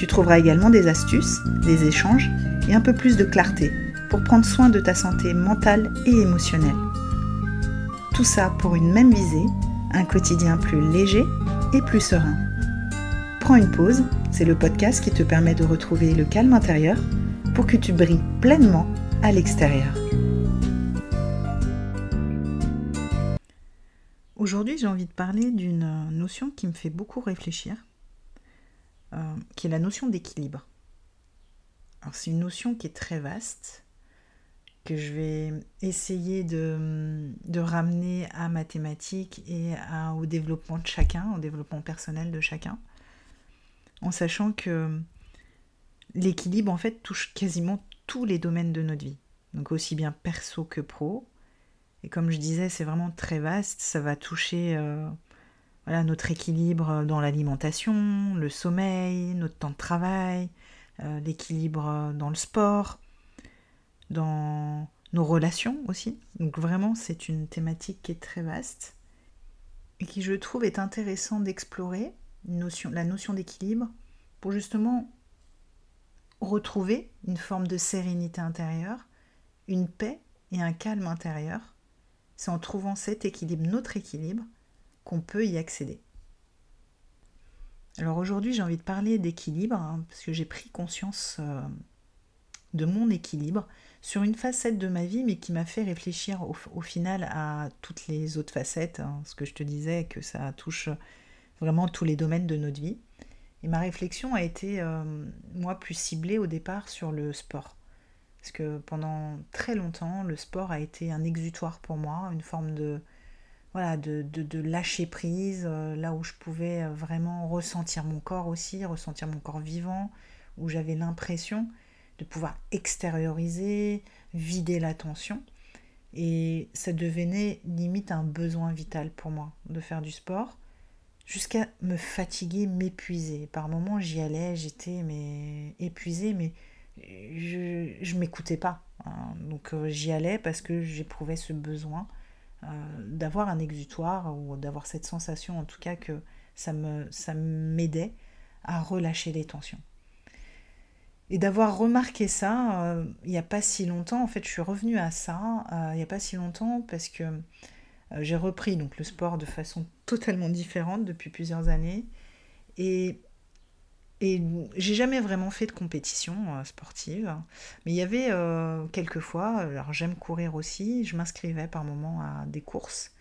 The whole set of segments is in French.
Tu trouveras également des astuces, des échanges et un peu plus de clarté pour prendre soin de ta santé mentale et émotionnelle. Tout ça pour une même visée, un quotidien plus léger et plus serein. Prends une pause, c'est le podcast qui te permet de retrouver le calme intérieur pour que tu brilles pleinement à l'extérieur. Aujourd'hui, j'ai envie de parler d'une notion qui me fait beaucoup réfléchir euh, qui est la notion d'équilibre. Alors c'est une notion qui est très vaste, que je vais essayer de, ramener à mathématiques et au développement de chacun, au développement personnel de chacun, en sachant que l'équilibre en fait touche quasiment tous les domaines de notre vie, donc aussi bien perso que pro. Et comme je disais, c'est vraiment très vaste, ça va toucher euh, notre équilibre dans l'alimentation, le sommeil, notre temps de travail, euh, l'équilibre dans le sport, dans nos relations aussi. Donc vraiment, c'est une thématique qui est très vaste et qui, je trouve, est intéressant d'explorer la notion d'équilibre pour justement retrouver une forme de sérénité intérieure, une paix et un calme intérieur. C'est en trouvant cet équilibre, notre équilibre, qu'on peut y accéder. Alors aujourd'hui j'ai envie de parler d'équilibre, hein, parce que j'ai pris conscience euh, de mon équilibre sur une facette de ma vie, mais qui m'a fait réfléchir au, final à toutes les autres facettes, hein, ce que je te disais, que ça touche vraiment tous les domaines de notre vie. Et ma réflexion a été, euh, moi, plus ciblée au départ sur le sport. Parce que pendant très longtemps, le sport a été un exutoire pour moi, une forme de, voilà, de, de, lâcher prise, euh, là où je pouvais euh, vraiment ressentir mon corps aussi, ressentir mon corps vivant, où j'avais l'impression de pouvoir extérioriser, vider la tension. Et ça devenait limite un besoin vital pour moi de faire du sport, jusqu'à me fatiguer, m'épuiser. Par moments, j'y allais, j'étais mais épuisée, mais je ne m'écoutais pas. Hein. Donc euh, j'y allais parce que j'éprouvais ce besoin d'avoir un exutoire ou d'avoir cette sensation en tout cas que ça me ça m'aidait à relâcher les tensions. Et d'avoir remarqué ça euh, il n'y a pas si longtemps, en fait je suis revenue à ça euh, il n'y a pas si longtemps parce que j'ai repris donc le sport de façon totalement différente depuis plusieurs années et et j'ai jamais vraiment fait de compétition euh, sportive, mais il y avait euh, quelques fois, alors j'aime courir aussi, je m'inscrivais par moment à des courses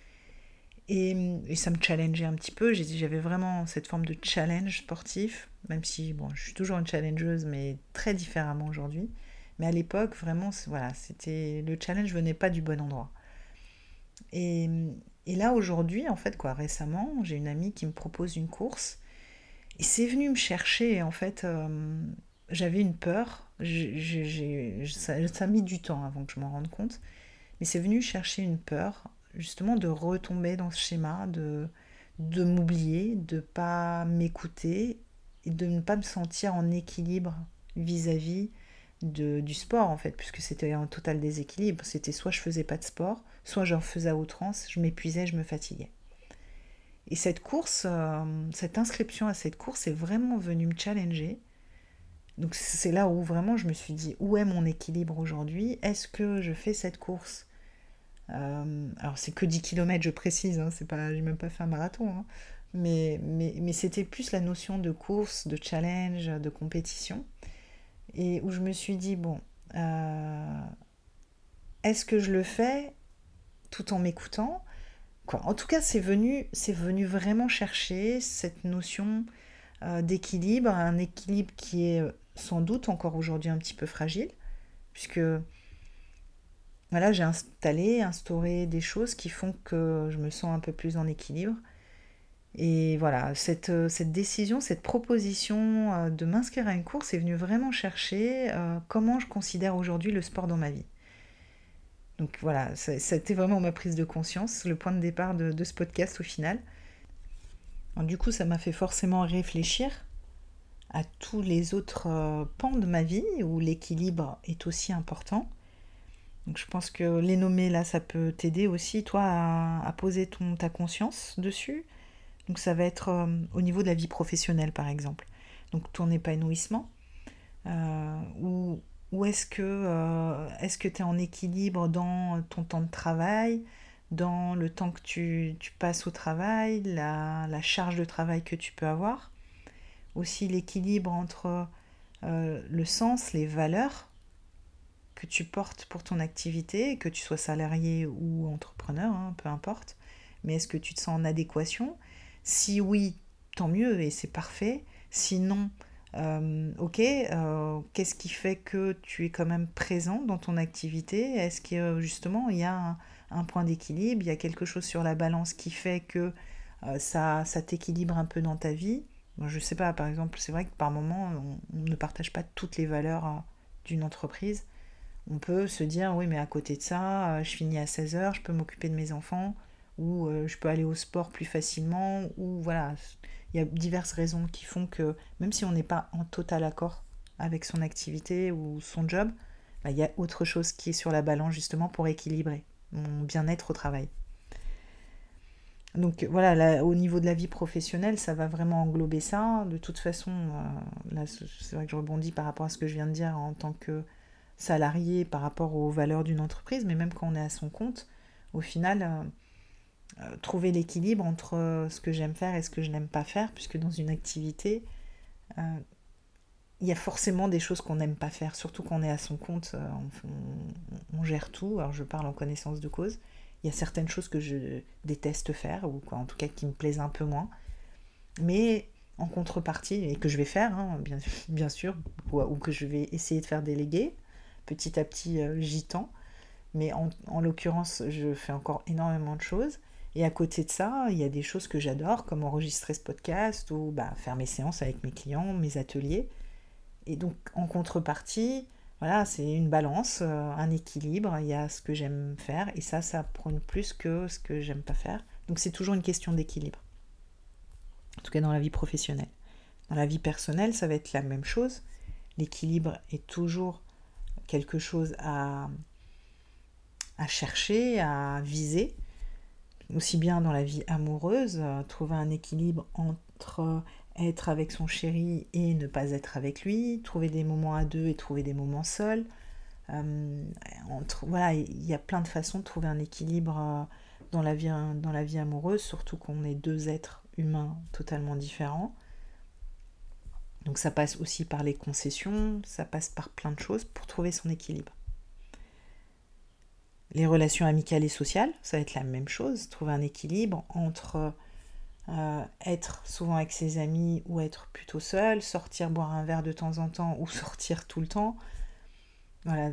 et, ça me challengeait un petit peu. J'avais vraiment cette forme de challenge sportif, même si bon, je suis toujours une challengeuse, mais très différemment aujourd'hui. Mais à l'époque, vraiment, voilà, c'était le challenge venait pas du bon endroit. Et, et là aujourd'hui, en fait, quoi, récemment, j'ai une amie qui me propose une course et c'est venu me chercher, en fait, euh, j'avais une peur, ça, a mis du temps avant que je m'en rende compte, mais c'est venu chercher une peur, justement, de retomber dans ce schéma, de, de m'oublier, de ne pas m'écouter et de ne pas me sentir en équilibre vis-à-vis du sport, en fait, puisque c'était un total déséquilibre. C'était soit je faisais pas de sport, soit j'en faisais à outrance, je m'épuisais, je me fatiguais. Et cette course, euh, cette inscription à cette course est vraiment venue me challenger. Donc c'est là où vraiment je me suis dit, où est mon équilibre aujourd'hui? Est-ce que je fais cette course? Euh, Alors c'est que 10 km, je précise, hein, c'est pas, j'ai même pas fait un marathon. Hein. mais, mais, mais c'était plus la notion de course, de challenge, de compétition. Et où je me suis dit, bon, euh, est-ce que je le fais tout en m'écoutant? En tout cas, c'est venu, c'est venu vraiment chercher cette notion euh, d'équilibre, un équilibre qui est euh, sans doute encore aujourd'hui un petit peu fragile, puisque voilà, j'ai installé, instauré des choses qui font que je me sens un peu plus en équilibre. Et voilà, cette, cette décision, cette proposition de m'inscrire à une course est venue vraiment chercher comment je considère aujourd'hui le sport dans ma vie. Donc voilà, c'était vraiment ma prise de conscience, le point de départ de, ce podcast au final. du coup, ça m'a fait forcément réfléchir à tous les autres euh, pans de ma vie où l'équilibre est aussi important. Donc je pense que les nommer là, ça peut t'aider aussi, toi, à, poser ton, ta conscience dessus. Donc ça va être euh, au niveau de la vie professionnelle, par exemple. Donc ton épanouissement, euh, ou ou est-ce que euh, que tu es en équilibre dans ton temps de travail, dans le temps que tu, passes au travail, la, charge de travail que tu peux avoir? Aussi l'équilibre entre euh, le sens, les valeurs que tu portes pour ton activité, que tu sois salarié ou entrepreneur, hein, peu importe. Mais est-ce que tu te sens en adéquation? Si oui, tant mieux et c'est parfait. Sinon, euh, ok, euh, qu'est-ce qui fait que tu es quand même présent dans ton activité? Est-ce que justement il y a un, point d'équilibre, il y a quelque chose sur la balance qui fait que euh, ça, t'équilibre un peu dans ta vie? Je ne sais pas, par exemple, c'est vrai que par moment on, ne partage pas toutes les valeurs d'une entreprise. On peut se dire, oui, mais à côté de ça, je finis à 16h, je peux m'occuper de mes enfants, ou je peux aller au sport plus facilement, ou voilà, il y a diverses raisons qui font que même si on n'est pas en total accord avec son activité ou son job, bah, il y a autre chose qui est sur la balance justement pour équilibrer mon bien-être au travail. Donc voilà, au niveau de la vie professionnelle, ça va vraiment englober ça. De toute façon, euh, là, c'est vrai que je rebondis par rapport à ce que je viens de dire en tant que salarié par rapport aux valeurs d'une entreprise, mais même quand on est à son compte, au final, euh, euh, trouver l'équilibre entre euh, ce que j'aime faire et ce que je n'aime pas faire, puisque dans une activité, euh, il y a forcément des choses qu'on n'aime pas faire, surtout quand on est à son compte, on, gère tout, alors je parle en connaissance de cause. Il y a certaines choses que je déteste faire, ou en tout cas qui me plaisent un peu moins. Mais en contrepartie, et que je vais faire, hein, bien, bien, sûr, ou, que je vais essayer de faire déléguer, petit à petit j'y tends. Mais en, en l'occurrence, je fais encore énormément de choses. Et à côté de ça, il y a des choses que j'adore, comme enregistrer ce podcast ou bah, faire mes séances avec mes clients, mes ateliers. Et donc, en contrepartie, voilà, c'est une balance, euh, un équilibre. Il y a ce que j'aime faire et ça, ça prône plus que ce que j'aime pas faire. Donc, c'est toujours une question d'équilibre. En tout cas, dans la vie professionnelle. Dans la vie personnelle, ça va être la même chose. L'équilibre est toujours quelque chose à, à chercher, à viser aussi bien dans la vie amoureuse, euh, trouver un équilibre entre être avec son chéri et ne pas être avec lui, trouver des moments à deux et trouver des moments seuls. Euh, entre, il y a plein de façons de trouver un équilibre euh, dans la vie, dans la vie amoureuse, surtout qu'on est deux êtres humains totalement différents. Donc ça passe aussi par les concessions, ça passe par plein de choses pour trouver son équilibre. Les relations amicales et sociales, ça va être la même chose, trouver un équilibre entre euh, être souvent avec ses amis ou être plutôt seul, sortir boire un verre de temps en temps ou sortir tout le temps. Voilà,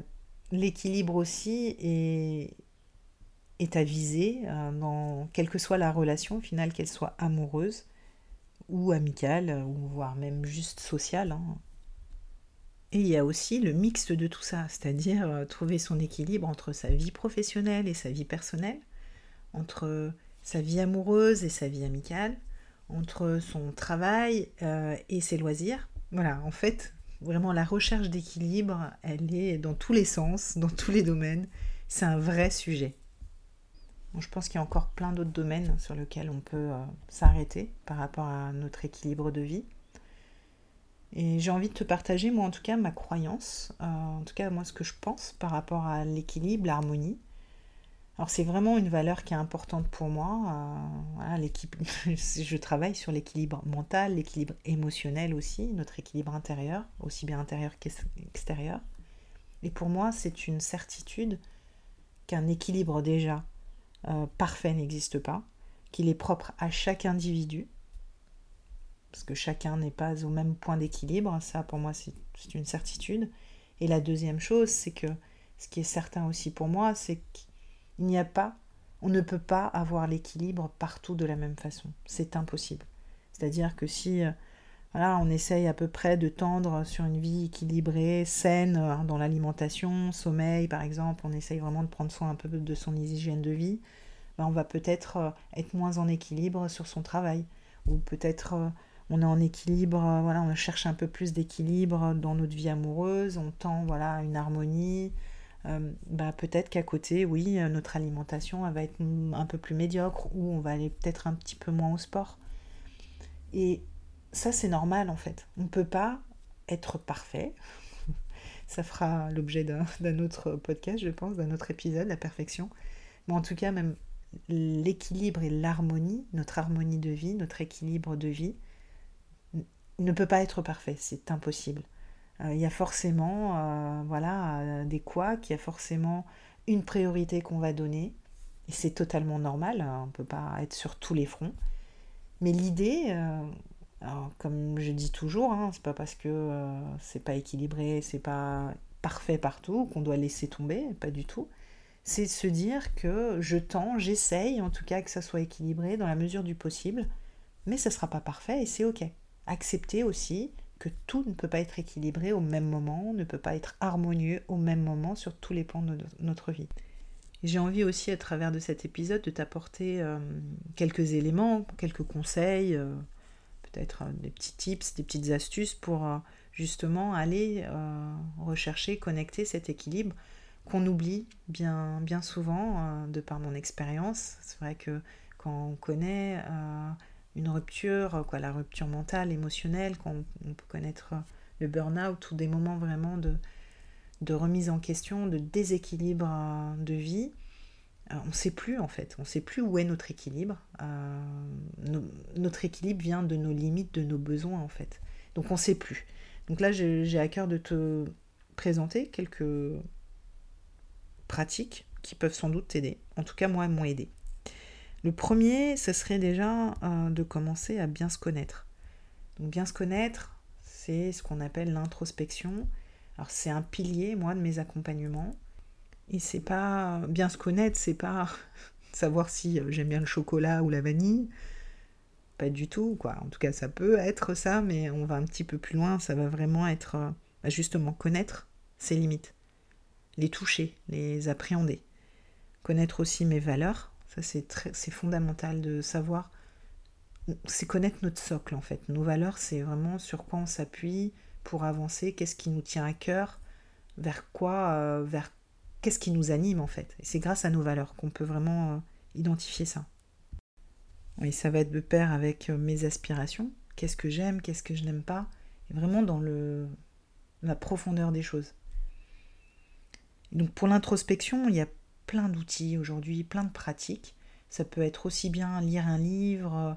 l'équilibre aussi est, est à viser euh, dans quelle que soit la relation, au final, qu'elle soit amoureuse ou amicale, ou voire même juste sociale. Hein. Et il y a aussi le mixte de tout ça, c'est-à-dire euh, trouver son équilibre entre sa vie professionnelle et sa vie personnelle, entre sa vie amoureuse et sa vie amicale, entre son travail euh, et ses loisirs. Voilà, en fait, vraiment la recherche d'équilibre, elle est dans tous les sens, dans tous les domaines. C'est un vrai sujet. je pense qu'il y a encore plein d'autres domaines sur lesquels on peut euh, s'arrêter par rapport à notre équilibre de vie. Et j'ai envie de te partager, moi en tout cas, ma croyance, euh, en tout cas moi ce que je pense par rapport à l'équilibre, l'harmonie. Alors c'est vraiment une valeur qui est importante pour moi. Euh, je travaille sur l'équilibre mental, l'équilibre émotionnel aussi, notre équilibre intérieur, aussi bien intérieur qu'extérieur. Et pour moi, c'est une certitude qu'un équilibre déjà euh, parfait n'existe pas, qu'il est propre à chaque individu parce que chacun n'est pas au même point d'équilibre. Ça, pour moi, c'est une certitude. Et la deuxième chose, c'est que ce qui est certain aussi pour moi, c'est qu'il n'y a pas On ne peut pas avoir l'équilibre partout de la même façon. C'est impossible. C'est-à-dire que si euh, voilà, on essaye à peu près de tendre sur une vie équilibrée, saine hein, dans l'alimentation, sommeil par exemple, on essaye vraiment de prendre soin un peu de son hygiène de vie, ben, on va peut-être euh, être moins en équilibre sur son travail. Ou peut-être euh, on est en équilibre, voilà, on cherche un peu plus d'équilibre dans notre vie amoureuse, on tend voilà, une harmonie, euh, bah, peut-être qu'à côté, oui, euh, notre alimentation va être un peu plus médiocre ou on va aller peut-être un petit peu moins au sport. Et ça, c'est normal en fait. On ne peut pas être parfait. ça fera l'objet d'un autre podcast, je pense, d'un autre épisode, la perfection. Mais en tout cas, même l'équilibre et l'harmonie, notre harmonie de vie, notre équilibre de vie, ne peut pas être parfait. C'est impossible. Euh, il y a forcément euh, voilà, euh, des quoi, qu'il y a forcément une priorité qu'on va donner. Et c'est totalement normal, hein, on ne peut pas être sur tous les fronts. Mais l'idée, comme je dis toujours, hein, c'est pas parce que c'est pas équilibré, c'est pas parfait partout qu'on doit laisser tomber, pas du tout. C'est se dire que je tends, j'essaye en tout cas que ça soit équilibré dans la mesure du possible, mais ça sera pas parfait et c'est ok. Accepter aussi que tout ne peut pas être équilibré au même moment, ne peut pas être harmonieux au même moment sur tous les plans de notre vie. J'ai envie aussi à travers de cet épisode de t'apporter euh, quelques éléments, quelques conseils, euh, peut-être euh, des petits tips, des petites astuces pour justement aller rechercher, connecter cet équilibre qu'on oublie bien, bien souvent de par mon expérience. C'est vrai que quand on connaît une rupture, quoi, la rupture mentale, émotionnelle, quand on, peut connaître le burn-out ou des moments vraiment de, remise en question, de déséquilibre euh, de vie, euh, on ne sait plus en fait, on ne sait plus où est notre équilibre. Euh, notre équilibre vient de nos limites, de nos besoins en fait. Donc on ne sait plus. Donc là j'ai à cœur de te présenter quelques pratiques qui peuvent sans doute t'aider. En tout cas moi, elles m'ont aidé. Le premier, ce serait déjà euh, de commencer à bien se connaître. Donc bien se connaître, c'est ce qu'on appelle l'introspection. Alors c'est un pilier, moi, de mes accompagnements. Et c'est pas bien se connaître, c'est pas savoir si euh, j'aime bien le chocolat ou la vanille. Pas du tout, quoi. En tout cas, ça peut être ça, mais on va un petit peu plus loin. Ça va vraiment être euh, bah, justement connaître ses limites, les toucher, les appréhender, connaître aussi mes valeurs, c'est fondamental de savoir. C'est connaître notre socle, en fait. Nos valeurs, c'est vraiment sur quoi on s'appuie pour avancer, qu'est-ce qui nous tient à cœur, vers quoi, euh, vers qu'est-ce qui nous anime, en fait. Et c'est grâce à nos valeurs qu'on peut vraiment euh, identifier ça. Et ça va être de pair avec euh, mes aspirations. Qu'est-ce que j'aime, qu'est-ce que je n'aime pas. Et vraiment dans la profondeur des choses. donc pour l'introspection, il y a plein d'outils aujourd'hui, plein de pratiques. Ça peut être aussi bien lire un livre,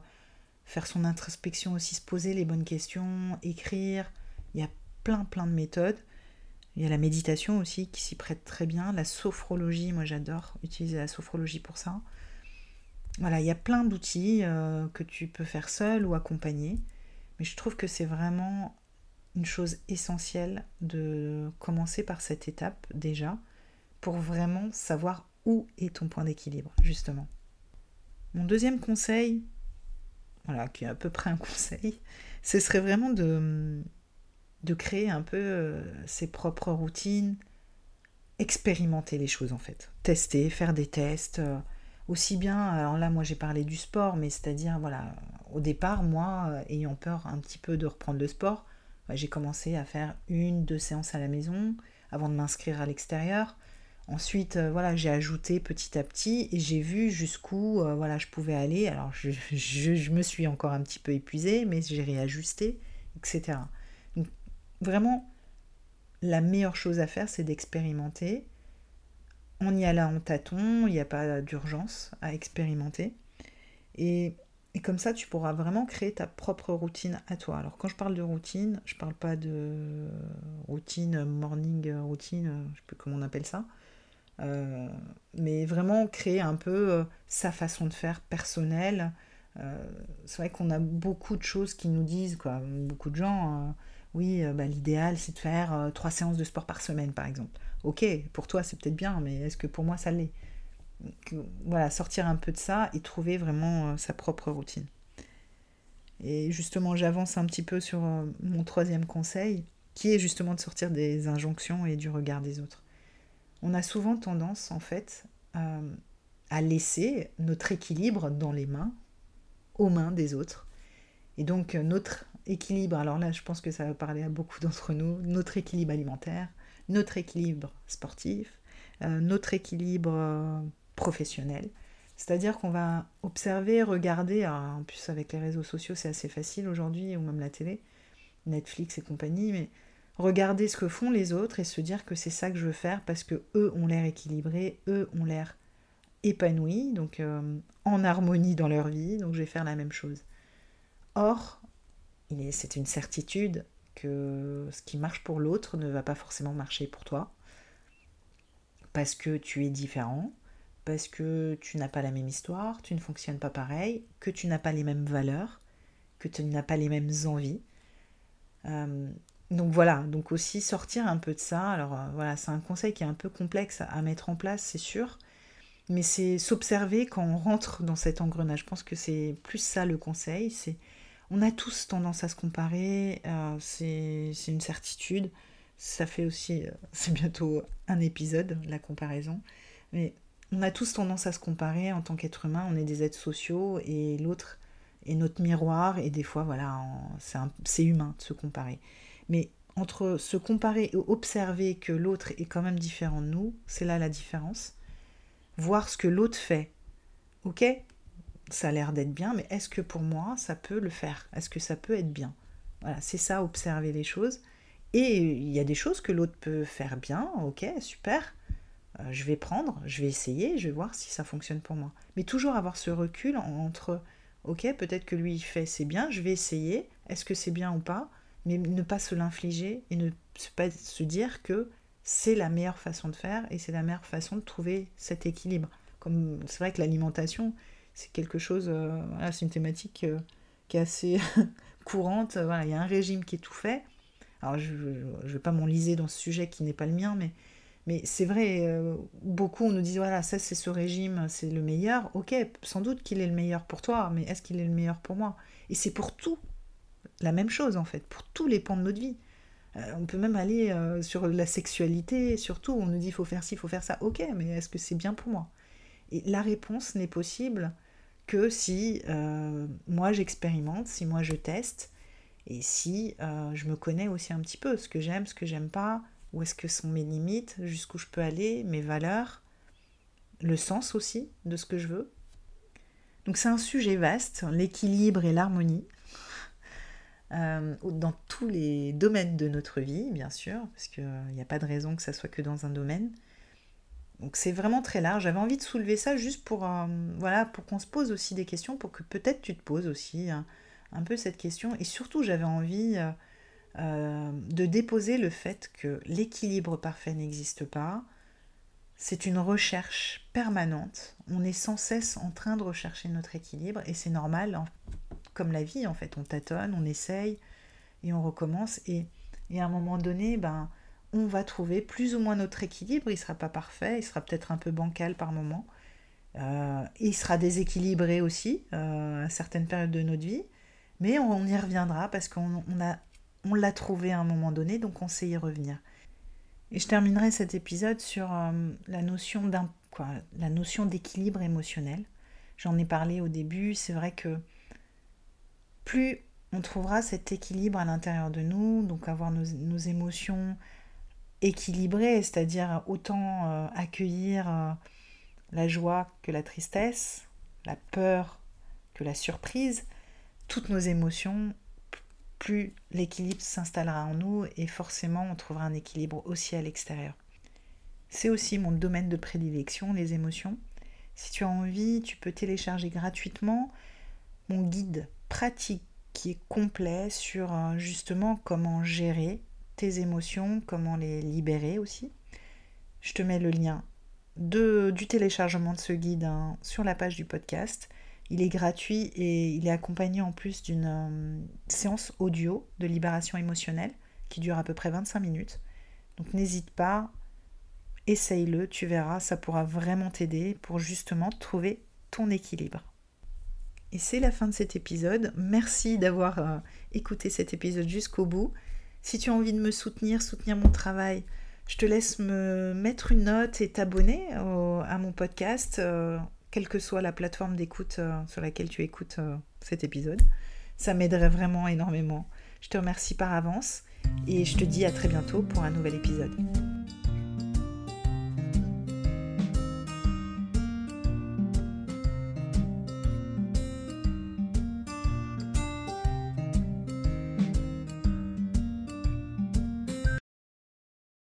faire son introspection aussi, se poser les bonnes questions, écrire. Il y a plein plein de méthodes. Il y a la méditation aussi qui s'y prête très bien. La sophrologie, moi j'adore utiliser la sophrologie pour ça. Voilà, il y a plein d'outils euh, que tu peux faire seul ou accompagné. Mais je trouve que c'est vraiment une chose essentielle de commencer par cette étape déjà pour vraiment savoir où est ton point d'équilibre, justement. Mon deuxième conseil, voilà, qui est à peu près un conseil, ce serait vraiment de, créer un peu euh, ses propres routines, expérimenter les choses en fait, tester, faire des tests, euh, aussi bien, alors là moi j'ai parlé du sport, mais c'est-à-dire, voilà, au départ, moi, euh, ayant peur un petit peu de reprendre le sport, bah, j'ai commencé à faire une, deux séances à la maison avant de m'inscrire à l'extérieur. Ensuite, euh, voilà, j'ai ajouté petit à petit et j'ai vu jusqu'où euh, voilà, je pouvais aller. Alors, je, me suis encore un petit peu épuisée, mais j'ai réajusté, etc. Donc, vraiment, la meilleure chose à faire, c'est d'expérimenter. On y allait en tâton, il n'y a pas d'urgence à expérimenter. Et, et, comme ça, tu pourras vraiment créer ta propre routine à toi. Alors, quand je parle de routine, je ne parle pas de routine, morning routine, je ne sais plus comment on appelle ça mais vraiment créer un peu euh, sa façon de faire personnelle. Euh, c'est vrai qu'on a beaucoup de choses qui nous disent, quoi, beaucoup de gens, oui, bah, l'idéal c'est de faire trois séances de sport par semaine par exemple. Ok, pour toi c'est peut-être bien, mais est-ce que pour moi ça l'est? Voilà, sortir un peu de ça et trouver vraiment sa propre routine. Et justement, j'avance un petit peu sur mon troisième conseil, qui est justement de sortir des injonctions et du regard des autres. On a souvent tendance, en fait, à laisser notre équilibre dans les mains, aux mains des autres. Et donc notre équilibre, alors là je pense que ça va parler à beaucoup d'entre nous, notre équilibre alimentaire, notre équilibre sportif, euh, notre équilibre euh, professionnel. C'est-à-dire qu'on va observer, regarder, en plus avec les réseaux sociaux c'est assez facile aujourd'hui, ou même la télé, Netflix et compagnie, mais regarder ce que font les autres et se dire que c'est ça que je veux faire parce que eux ont l'air équilibrés, eux ont l'air épanouis, donc euh, en harmonie dans leur vie, donc je vais faire la même chose. Or, c'est une certitude que ce qui marche pour l'autre ne va pas forcément marcher pour toi, parce que tu es différent, parce que tu n'as pas la même histoire, tu ne fonctionnes pas pareil, que tu n'as pas les mêmes valeurs, que tu n'as pas les mêmes envies. Euh, donc voilà, donc aussi sortir un peu de ça. Alors euh, voilà, c'est un conseil qui est un peu complexe à mettre en place, c'est sûr, mais c'est s'observer quand on rentre dans cet engrenage. Je pense que c'est plus ça le conseil. C'est on a tous tendance à se comparer, euh, c'est une certitude. Ça fait aussi, euh, c'est bientôt un épisode, la comparaison. Mais on a tous tendance à se comparer en tant qu'être humain. On est des êtres sociaux et l'autre est notre miroir. Et des fois, voilà, c'est humain de se comparer. Mais entre se comparer et observer que l'autre est quand même différent de nous, c'est là la différence voir ce que l'autre fait. Ok, ça a l'air d'être bien, mais est-ce que pour moi, ça peut le faire? Est-ce que ça peut être bien? Voilà, c'est ça, observer les choses. Et il y a des choses que l'autre peut faire bien, ok, super. Euh, je vais prendre, je vais essayer, je vais voir si ça fonctionne pour moi. Mais toujours avoir ce recul entre, ok, peut-être que lui il fait, c'est bien, je vais essayer, est-ce que c'est bien ou pas? Mais ne pas se l'infliger et ne pas se dire que c'est la meilleure façon de faire et c'est la meilleure façon de trouver cet équilibre. Comme c'est vrai que l'alimentation, c'est quelque chose, euh, c'est une thématique euh, qui est assez courante. Voilà, il y a un régime qui est tout fait. Alors je ne vais pas m'enliser dans ce sujet qui n'est pas le mien, mais, mais c'est vrai, euh, beaucoup on nous dit voilà, ça c'est ce régime, c'est le meilleur. Ok, sans doute qu'il est le meilleur pour toi, mais est-ce qu'il est le meilleur pour moi? Et c'est pour tout la même chose en fait, pour tous les pans de notre vie. Euh, on peut même aller euh, sur la sexualité, surtout, on nous dit faut faire ci, faut faire ça. Ok, mais est-ce que c'est bien pour moi? Et la réponse n'est possible que si euh, moi j'expérimente, si moi je teste, et si je me connais aussi un petit peu, ce que j'aime, ce que j'aime pas, où est-ce que sont mes limites, jusqu'où je peux aller, mes valeurs, le sens aussi de ce que je veux. Donc c'est un sujet vaste, l'équilibre et l'harmonie. Euh, dans tous les domaines de notre vie, bien sûr, parce qu'il n'y a pas de raison que ça soit que dans un domaine. Donc c'est vraiment très large. J'avais envie de soulever ça juste pour, euh, voilà, pour qu'on se pose aussi des questions, pour que peut-être tu te poses aussi hein, un peu cette question. Et surtout, j'avais envie euh, de déposer le fait que l'équilibre parfait n'existe pas. C'est une recherche permanente. On est sans cesse en train de rechercher notre équilibre et c'est normal comme la vie en fait, on tâtonne, on essaye et on recommence. Et, à un moment donné, ben, on va trouver plus ou moins notre équilibre, il sera pas parfait, il sera peut-être un peu bancal par moment, euh, il sera déséquilibré aussi euh, à certaines périodes de notre vie, mais on, y reviendra parce qu'on a on l'a trouvé à un moment donné, donc on sait y revenir. Et je terminerai cet épisode sur euh, la notion d'un la notion d'équilibre émotionnel. J'en ai parlé au début, c'est vrai que plus on trouvera cet équilibre à l'intérieur de nous, donc avoir nos, émotions équilibrées, c'est-à-dire autant euh, accueillir euh, la joie que la tristesse, la peur que la surprise, toutes nos émotions, plus l'équilibre s'installera en nous et forcément on trouvera un équilibre aussi à l'extérieur. C'est aussi mon domaine de prédilection, les émotions. Si tu as envie, tu peux télécharger gratuitement mon guide pratique qui est complet sur euh, justement comment gérer tes émotions, comment les libérer aussi. Je te mets le lien de, du téléchargement de ce guide hein, sur la page du podcast. Il est gratuit et il est accompagné en plus d'une euh, séance audio de libération émotionnelle qui dure à peu près 25 minutes. Donc n'hésite pas. essaye-le, tu verras, ça pourra vraiment t'aider pour justement trouver ton équilibre. Et c'est la fin de cet épisode. Merci d'avoir euh, écouté cet épisode jusqu'au bout. Si tu as envie de me soutenir, soutenir mon travail, je te laisse me mettre une note et t'abonner à mon podcast, euh, quelle que soit la plateforme d'écoute euh, sur laquelle tu écoutes cet épisode. Ça m'aiderait vraiment énormément. Je te remercie par avance et je te dis à très bientôt pour un nouvel épisode.